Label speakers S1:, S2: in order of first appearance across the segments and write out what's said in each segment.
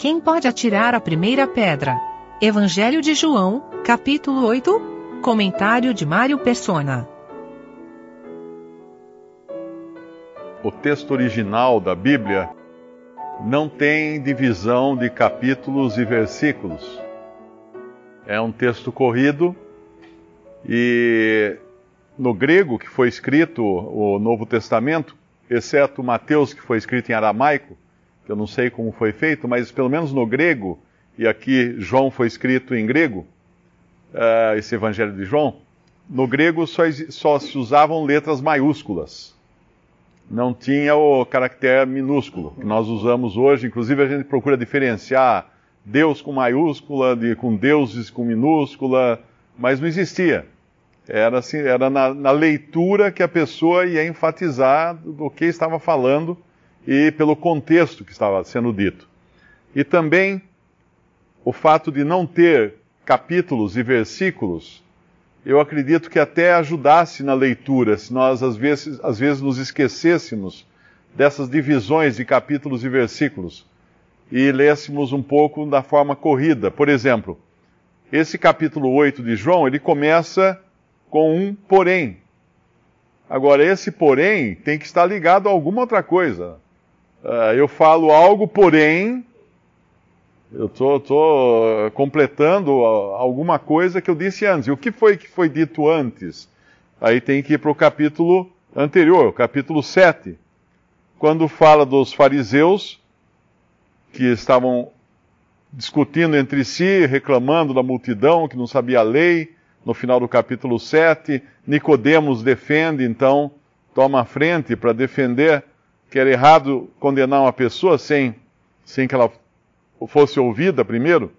S1: Quem pode atirar a primeira pedra? Evangelho de João, capítulo 8, comentário de Mário Persona.
S2: O texto original da Bíblia não tem divisão de capítulos e versículos. É um texto corrido e no grego que foi escrito o Novo Testamento, exceto Mateus que foi escrito em aramaico, eu não sei como foi feito, mas pelo menos no grego, e aqui João foi escrito em grego, uh, esse Evangelho de João, no grego só, só se usavam letras maiúsculas não tinha o caractere minúsculo que nós usamos hoje. Inclusive, a gente procura diferenciar Deus com maiúscula, de, com deuses com minúscula, mas não existia. Era, assim, era na, na leitura que a pessoa ia enfatizar do que estava falando e pelo contexto que estava sendo dito. E também o fato de não ter capítulos e versículos eu acredito que até ajudasse na leitura, se nós às vezes, às vezes nos esquecêssemos dessas divisões de capítulos e versículos e lêssemos um pouco da forma corrida. Por exemplo, esse capítulo 8 de João, ele começa com um porém. Agora, esse porém tem que estar ligado a alguma outra coisa. Uh, eu falo algo, porém, eu estou completando alguma coisa que eu disse antes. E o que foi que foi dito antes? Aí tem que ir para o capítulo anterior, o capítulo 7, quando fala dos fariseus que estavam discutindo entre si, reclamando da multidão que não sabia a lei. No final do capítulo 7, Nicodemos defende, então, toma a frente para defender que era errado condenar uma pessoa sem, sem que ela fosse ouvida primeiro.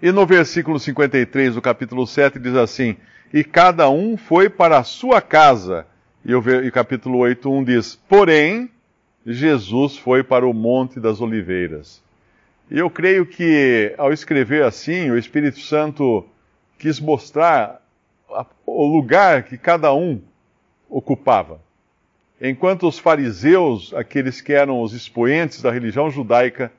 S2: E no versículo 53 do capítulo 7 diz assim: E cada um foi para a sua casa. E o, capítulo 8, 1 diz: Porém, Jesus foi para o Monte das Oliveiras. E eu creio que, ao escrever assim, o Espírito Santo quis mostrar o lugar que cada um ocupava. Enquanto os fariseus, aqueles que eram os expoentes da religião judaica,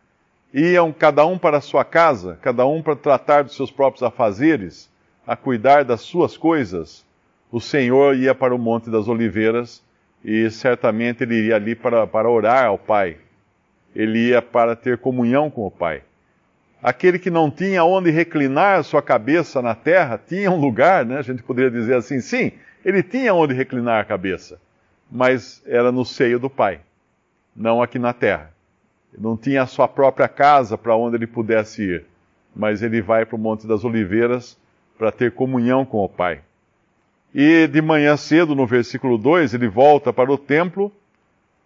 S2: iam cada um para a sua casa, cada um para tratar dos seus próprios afazeres, a cuidar das suas coisas, o Senhor ia para o Monte das Oliveiras e certamente ele iria ali para, para orar ao Pai. Ele ia para ter comunhão com o Pai. Aquele que não tinha onde reclinar sua cabeça na terra, tinha um lugar, né? A gente poderia dizer assim, sim, ele tinha onde reclinar a cabeça, mas era no seio do Pai, não aqui na terra não tinha a sua própria casa para onde ele pudesse ir, mas ele vai para o Monte das Oliveiras para ter comunhão com o Pai. E de manhã cedo, no versículo 2, ele volta para o templo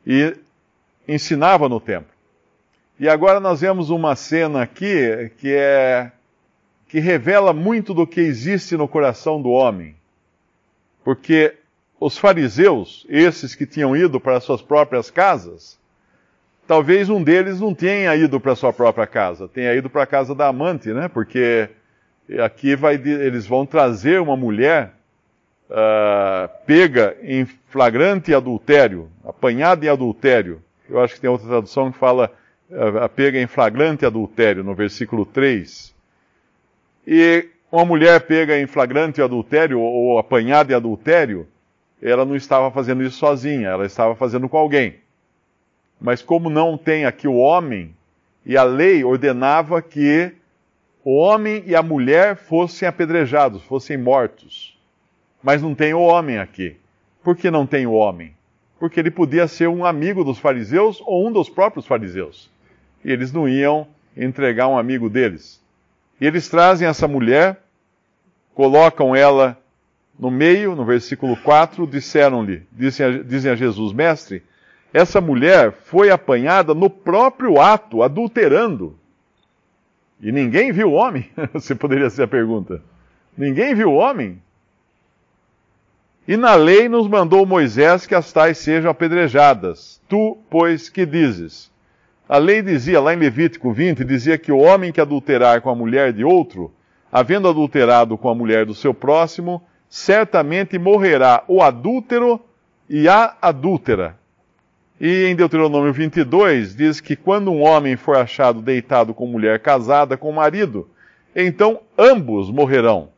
S2: e ensinava no templo. E agora nós vemos uma cena aqui que é que revela muito do que existe no coração do homem. Porque os fariseus, esses que tinham ido para suas próprias casas, talvez um deles não tenha ido para sua própria casa, tenha ido para a casa da amante, né? Porque aqui vai, eles vão trazer uma mulher uh, pega em flagrante adultério, apanhada em adultério. Eu acho que tem outra tradução que fala uh, pega em flagrante adultério, no versículo 3. E uma mulher pega em flagrante adultério ou apanhada em adultério, ela não estava fazendo isso sozinha, ela estava fazendo com alguém. Mas como não tem aqui o homem, e a lei ordenava que o homem e a mulher fossem apedrejados, fossem mortos. Mas não tem o homem aqui. Por que não tem o homem? Porque ele podia ser um amigo dos fariseus ou um dos próprios fariseus. E eles não iam entregar um amigo deles. E eles trazem essa mulher, colocam ela no meio, no versículo 4, disseram-lhe, dizem, dizem a Jesus, mestre, essa mulher foi apanhada no próprio ato, adulterando. E ninguém viu o homem? Você poderia ser a pergunta. Ninguém viu o homem? E na lei nos mandou Moisés que as tais sejam apedrejadas. Tu, pois, que dizes? A lei dizia, lá em Levítico 20, dizia que o homem que adulterar com a mulher de outro, havendo adulterado com a mulher do seu próximo, certamente morrerá o adúltero e a adúltera E em Deuteronômio 22 diz que quando um homem for achado deitado com mulher casada com marido, então ambos morrerão.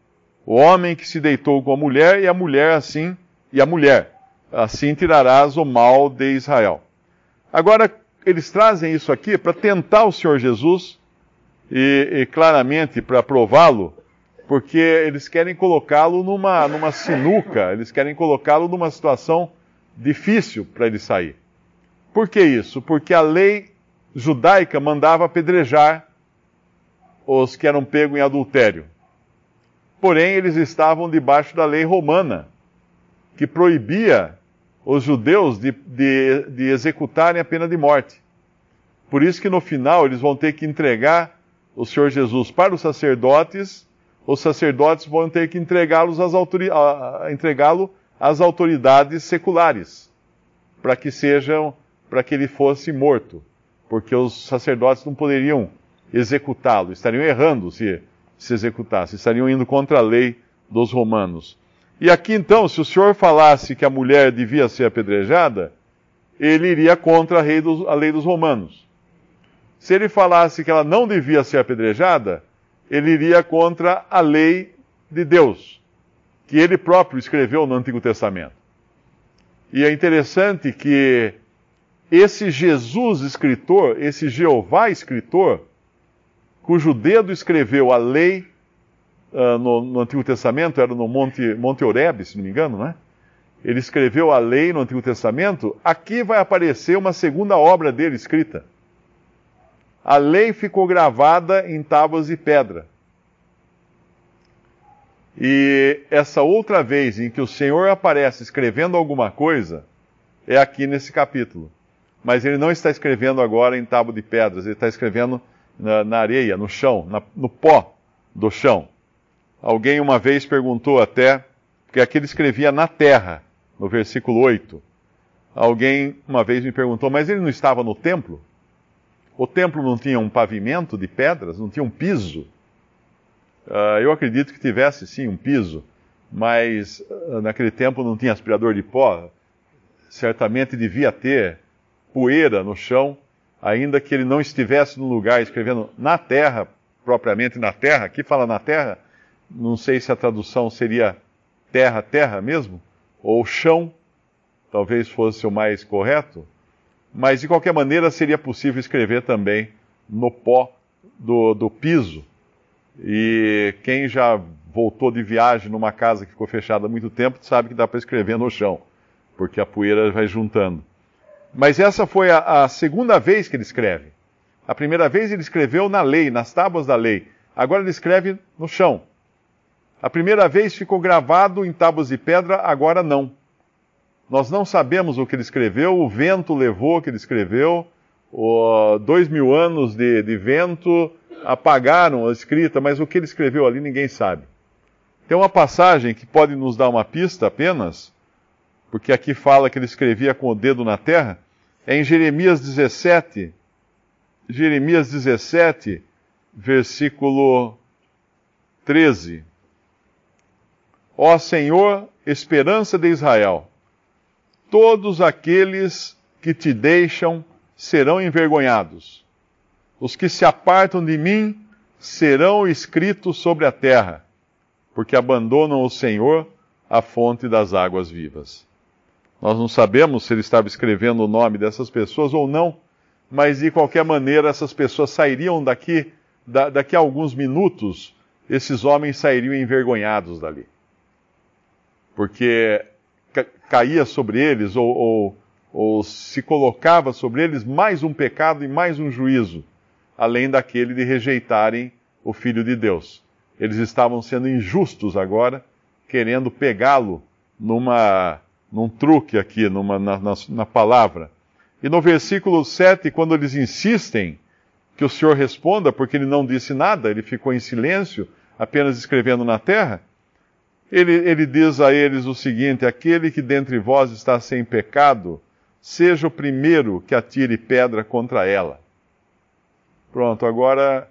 S2: O homem que se deitou com a mulher e a mulher assim, e a mulher. Assim tirarás o mal de Israel. Agora, eles trazem isso aqui para tentar o Senhor Jesus e, e claramente para prová-lo, porque eles querem colocá-lo numa, numa sinuca, eles querem colocá-lo numa situação difícil para ele sair. Por que isso? Porque a lei judaica mandava apedrejar os que eram pegos em adultério. Porém, eles estavam debaixo da lei romana, que proibia os judeus de, de, de executarem a pena de morte. Por isso que no final eles vão ter que entregar o Senhor Jesus para os sacerdotes, os sacerdotes vão ter que entregá-los às, autori entregá-lo às autoridades seculares, para que sejam, para que ele fosse morto, porque os sacerdotes não poderiam executá-lo, estariam errando se se executasse, estariam indo contra a lei dos romanos. E aqui então, se o senhor falasse que a mulher devia ser apedrejada, ele iria contra a lei dos, a lei dos romanos. Se ele falasse que ela não devia ser apedrejada, ele iria contra a lei de Deus, que ele próprio escreveu no Antigo Testamento. E é interessante que esse Jesus escritor, esse Jeová escritor, cujo dedo escreveu a lei uh, no, no, Antigo Testamento, era no Monte, Monte Oreb, se não me engano, né? Ele escreveu a lei no Antigo Testamento, aqui vai aparecer uma segunda obra dele escrita. A lei ficou gravada em tábuas de pedra. E essa outra vez em que o Senhor aparece escrevendo alguma coisa é aqui nesse capítulo. Mas ele não está escrevendo agora em tábua de pedras, ele está escrevendo na, na areia, no chão, na, no pó do chão. Alguém uma vez perguntou até, porque aqui ele escrevia na terra, no versículo 8. Alguém uma vez me perguntou, mas ele não estava no templo? O templo não tinha um pavimento de pedras, não tinha um piso? Uh, eu acredito que tivesse sim um piso, mas uh, naquele tempo não tinha aspirador de pó. Certamente devia ter poeira no chão ainda que ele não estivesse no lugar escrevendo na terra, propriamente na terra, aqui fala na terra, não sei se a tradução seria terra, terra mesmo, ou chão, talvez fosse o mais correto, mas de qualquer maneira seria possível escrever também no pó do, do piso. E quem já voltou de viagem numa casa que ficou fechada há muito tempo sabe que dá para escrever no chão, porque a poeira vai juntando. Mas essa foi a, a, segunda vez que ele escreve. A primeira vez ele escreveu na lei, nas tábuas da lei. Agora ele escreve no chão. A primeira vez ficou gravado em tábuas de pedra, agora não. Nós não sabemos o que ele escreveu, o vento levou o que ele escreveu, o, dois mil anos de, de vento apagaram a escrita, mas o que ele escreveu ali ninguém sabe. Tem uma passagem que pode nos dar uma pista apenas, porque aqui fala que ele escrevia com o dedo na terra, é em Jeremias 17, Jeremias 17, versículo 13. Ó Senhor, esperança de Israel, todos aqueles que te deixam serão envergonhados. Os que se apartam de mim serão escritos sobre a terra, porque abandonam o Senhor, a fonte das águas vivas. Nós não sabemos se ele estava escrevendo o nome dessas pessoas ou não, mas de qualquer maneira essas pessoas sairiam daqui, da, daqui a alguns minutos, esses homens sairiam envergonhados dali. Porque caía sobre eles ou, ou, ou se colocava sobre eles mais um pecado e mais um juízo, além daquele de rejeitarem o Filho de Deus. Eles estavam sendo injustos agora, querendo pegá-lo numa num truque aqui, numa, na, na, na palavra. E no versículo 7, quando eles insistem que o Senhor responda, porque ele não disse nada, ele ficou em silêncio, apenas escrevendo na terra, ele, ele diz a eles o seguinte: Aquele que dentre vós está sem pecado, seja o primeiro que atire pedra contra ela. Pronto, agora,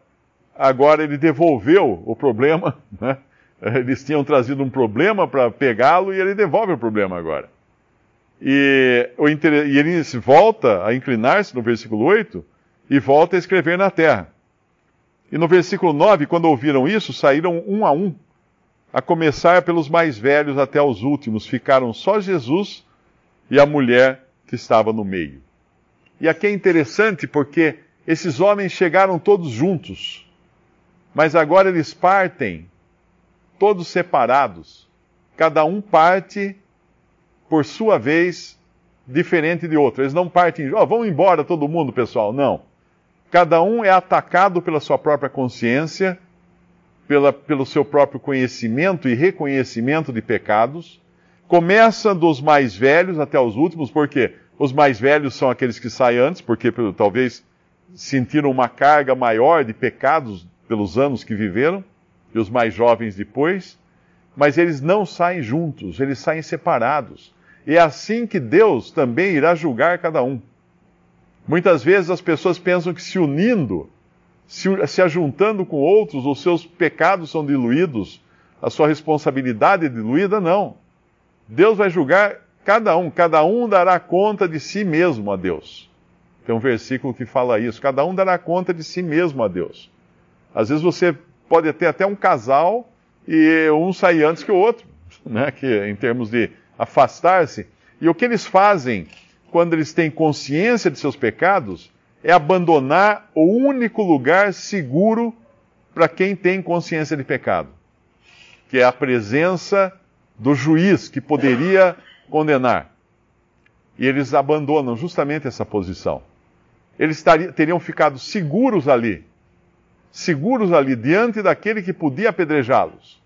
S2: agora ele devolveu o problema, né? Eles tinham trazido um problema para pegá-lo e ele devolve o problema agora. E, e ele volta a inclinar-se no versículo 8 e volta a escrever na terra. E no versículo 9, quando ouviram isso, saíram um a um, a começar pelos mais velhos até os últimos. Ficaram só Jesus e a mulher que estava no meio. E aqui é interessante porque esses homens chegaram todos juntos, mas agora eles partem todos separados. Cada um parte por sua vez diferente de outro. Eles não partem, ó, oh, embora todo mundo, pessoal. Não. Cada um é atacado pela sua própria consciência, pela, pelo seu próprio conhecimento e reconhecimento de pecados. Começa dos mais velhos até os últimos, porque os mais velhos são aqueles que saem antes, porque talvez sentiram uma carga maior de pecados pelos anos que viveram, e os mais jovens depois. Mas eles não saem juntos, eles saem separados. E é assim que Deus também irá julgar cada um. Muitas vezes as pessoas pensam que se unindo, se, se ajuntando com outros, os seus pecados são diluídos, a sua responsabilidade é diluída. Não. Deus vai julgar cada um, cada um dará conta de si mesmo a Deus. Tem um versículo que fala isso: cada um dará conta de si mesmo a Deus. Às vezes você pode ter até um casal e um sair antes que o outro, né? que em termos de afastar-se. E o que eles fazem quando eles têm consciência de seus pecados, é abandonar o único lugar seguro para quem tem consciência de pecado, que é a presença do juiz que poderia condenar. E eles abandonam justamente essa posição. Eles teriam ficado seguros ali, seguros ali diante daquele que podia apedrejá-los.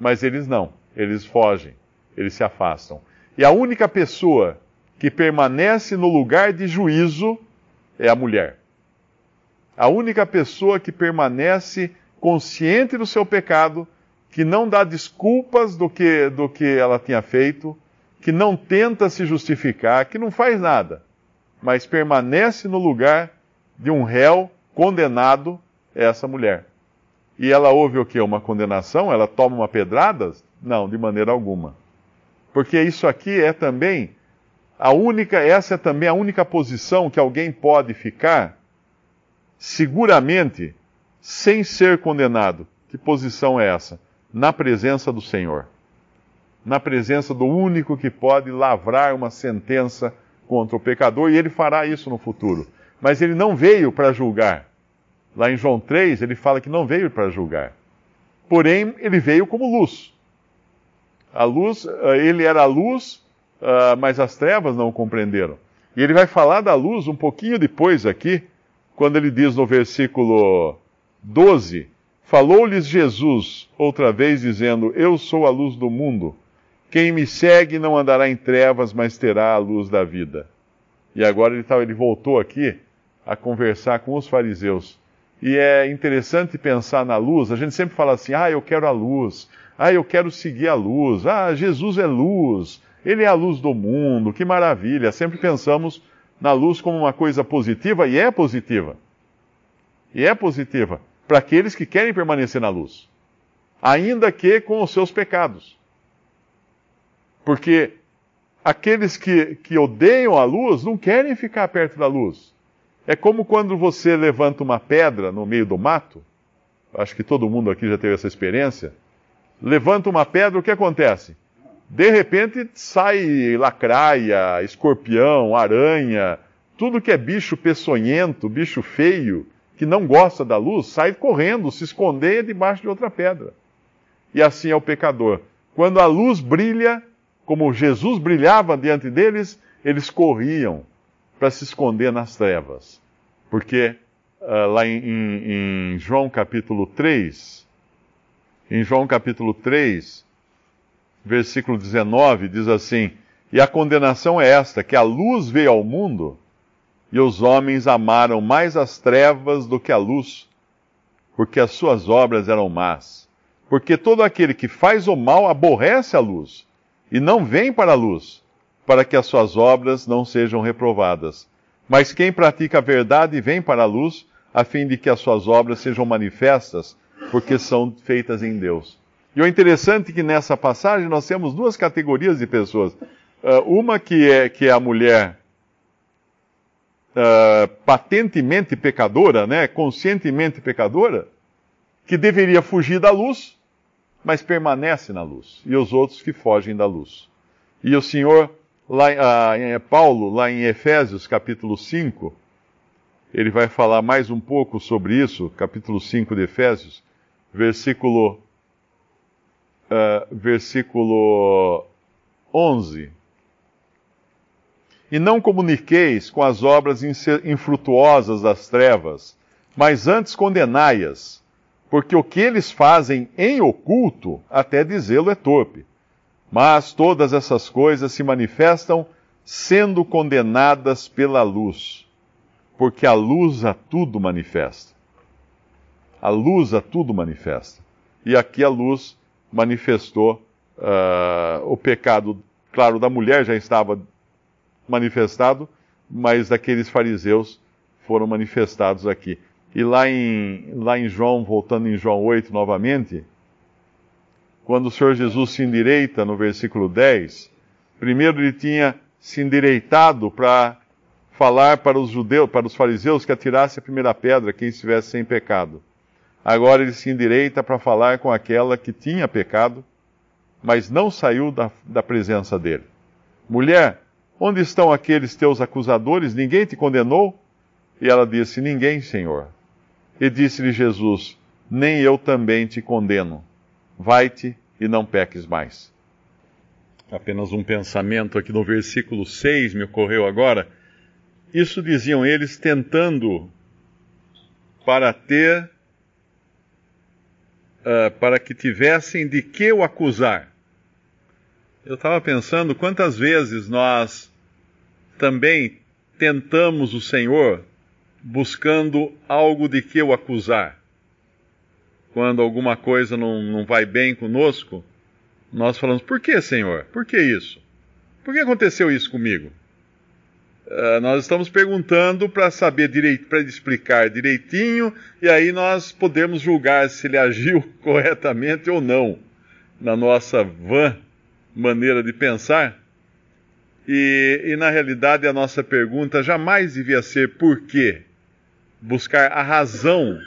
S2: Mas eles não, eles fogem, eles se afastam. E a única pessoa que permanece no lugar de juízo é a mulher. A única pessoa que permanece consciente do seu pecado, que não dá desculpas do que, do que ela tinha feito, que não tenta se justificar, que não faz nada, mas permanece no lugar de um réu condenado, é essa mulher. E ela ouve o que? Uma condenação? Ela toma uma pedrada? Não, de maneira alguma. Porque isso aqui é também a única, essa é também a única posição que alguém pode ficar seguramente sem ser condenado. Que posição é essa? Na presença do Senhor. Na presença do único que pode lavrar uma sentença contra o pecador, e ele fará isso no futuro. Mas ele não veio para julgar. Lá em João 3, ele fala que não veio para julgar. Porém, ele veio como luz. A luz, eh, ele era a luz uh, mas as trevas não o compreenderam. E ele vai falar da luz um pouquinho depois aqui, quando ele diz no versículo 12: Falou-lhes Jesus outra vez, dizendo: Eu sou a luz do mundo. Quem me segue não andará em trevas, mas terá a luz da vida. E agora ele, tá, ele voltou aqui a conversar com os fariseus. E é interessante pensar na luz. A gente sempre fala assim: ah, eu quero a luz. Ah, eu quero seguir a luz. Ah, Jesus é luz. Ele é a luz do mundo, que maravilha. Sempre pensamos na luz como uma coisa positiva, e é positiva. E é positiva para aqueles que querem permanecer na luz, ainda que com os seus pecados. Porque aqueles que, que odeiam a luz não querem ficar perto da luz. É como quando você levanta uma pedra no meio do mato. Acho que todo mundo aqui já teve essa experiência. Levanta uma pedra, o que acontece? De repente sai lacraia, escorpião, aranha, tudo que é bicho peçonhento, bicho feio, que não gosta da luz, sai correndo, se esconder debaixo de outra pedra. E assim é o pecador. Quando a luz brilha, como Jesus brilhava diante deles, eles corriam para se esconder nas trevas. Porque uh, lá em, em, em João capítulo 3, em João capítulo 3, versículo 19, diz assim: E a condenação é esta, que a luz veio ao mundo, e os homens amaram mais as trevas do que a luz, porque as suas obras eram más. Porque todo aquele que faz o mal aborrece a luz, e não vem para a luz, para que as suas obras não sejam reprovadas. Mas quem pratica a verdade vem para a luz, a fim de que as suas obras sejam manifestas, porque são feitas em Deus. E o interessante é que nessa passagem nós temos duas categorias de pessoas. Uh, uma que é, que é a mulher uh, patentemente pecadora, né, conscientemente pecadora, que deveria fugir da luz, mas permanece na luz, e os outros que fogem da luz. E o Senhor, lá, uh, Paulo, lá em Efésios capítulo 5, ele vai falar mais um pouco sobre isso, capítulo 5 de Efésios, versículo, uh, versículo 11 e não comuniqueis com as obras infrutuosas das trevas, mas antes condenai-as, porque o que eles fazem em oculto, até dizê-lo é torpe. Mas todas essas coisas se manifestam sendo condenadas pela luz, porque a luz a tudo manifesta. A luz a tudo manifesta. E aqui a luz manifestou uh, o pecado, claro, da mulher já estava manifestado, mas daqueles fariseus foram manifestados aqui. E lá em, lá em João, voltando em João 8 novamente, quando o Senhor Jesus se endireita no versículo 10, primeiro ele tinha se endireitado para falar para os judeus, para os fariseus que atirasse a primeira pedra quem estivesse sem pecado. Agora ele se endireita para falar com aquela que tinha pecado, mas não saiu da, da presença dele. Mulher, Onde estão aqueles teus acusadores? Ninguém te condenou? E ela disse: Ninguém, Senhor. E disse-lhe Jesus: Nem eu também te condeno. Vai-te e não peques mais. Apenas um pensamento aqui no versículo 6 me ocorreu agora. Isso diziam eles tentando para ter, uh, para que tivessem de que o acusar. Eu estava pensando quantas vezes nós também tentamos o Senhor buscando algo de que o acusar. Quando alguma coisa não, não vai bem conosco, nós falamos: Por que, Senhor? Por que isso? Por que aconteceu isso comigo? Uh, nós estamos perguntando para saber direito, para explicar direitinho, e aí nós podemos julgar se ele agiu corretamente ou não na nossa vã maneira de pensar. E, e, na realidade a nossa pergunta jamais devia ser por quê? Buscar a razão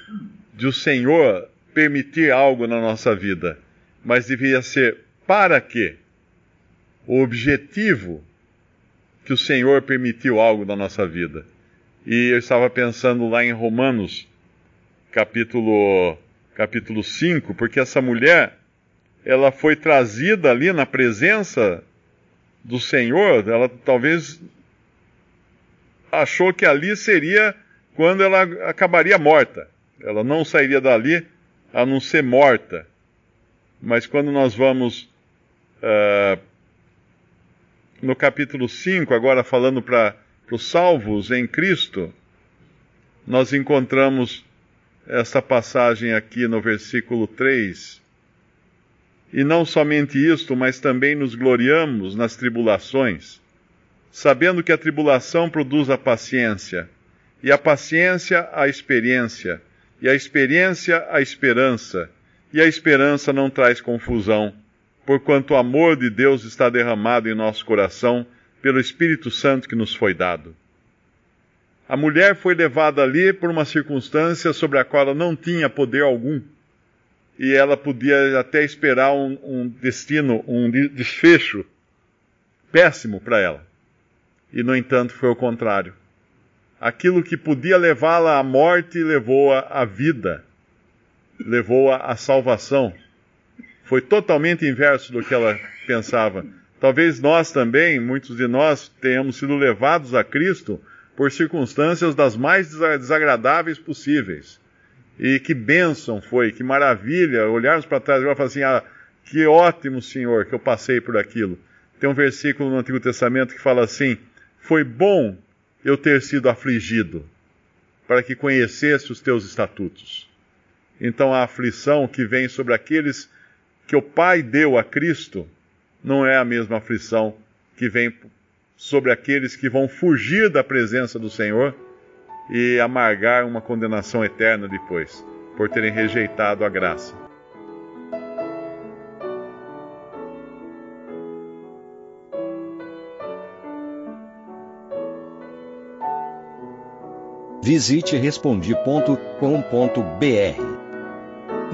S2: de o Senhor permitir algo na nossa vida, mas devia ser para quê? O objetivo que o Senhor permitiu algo na nossa vida. E eu estava pensando lá em Romanos, capítulo, capítulo 5, porque essa mulher, ela foi trazida ali na presença do Senhor, ela talvez achou que ali seria quando ela acabaria morta. Ela não sairia dali a não ser morta. Mas quando nós vamos uh, no capítulo 5, agora falando para os salvos em Cristo, nós encontramos essa passagem aqui no versículo 3 e não somente isto, mas também nos gloriamos nas tribulações, sabendo que a tribulação produz a paciência, e a paciência a experiência, e a experiência a esperança, e a esperança não traz confusão, porquanto o amor de Deus está derramado em nosso coração pelo Espírito Santo que nos foi dado. A mulher foi levada ali por uma circunstância sobre a qual ela não tinha poder algum e ela podia até esperar um, um destino, um desfecho péssimo para ela. E, no entanto, foi o contrário. Aquilo que podia levá-la à morte levou-a à vida, levou-a à salvação. Foi totalmente inverso do que ela pensava. Talvez nós também, muitos de nós, tenhamos sido levados a Cristo por circunstâncias das mais desagradáveis possíveis e que bênção foi, que maravilha, olharmos para trás e falar assim, ah, que ótimo, Senhor, que eu passei por aquilo. Tem um versículo no Antigo Testamento que fala assim: Foi bom eu ter sido afligido, para que conhecesse os teus estatutos. Então a aflição que vem sobre aqueles que o Pai deu a Cristo não é a mesma aflição que vem sobre aqueles que vão fugir da presença do Senhor e amargar uma condenação eterna depois, por terem rejeitado a graça.
S3: Visite Respondi.com.br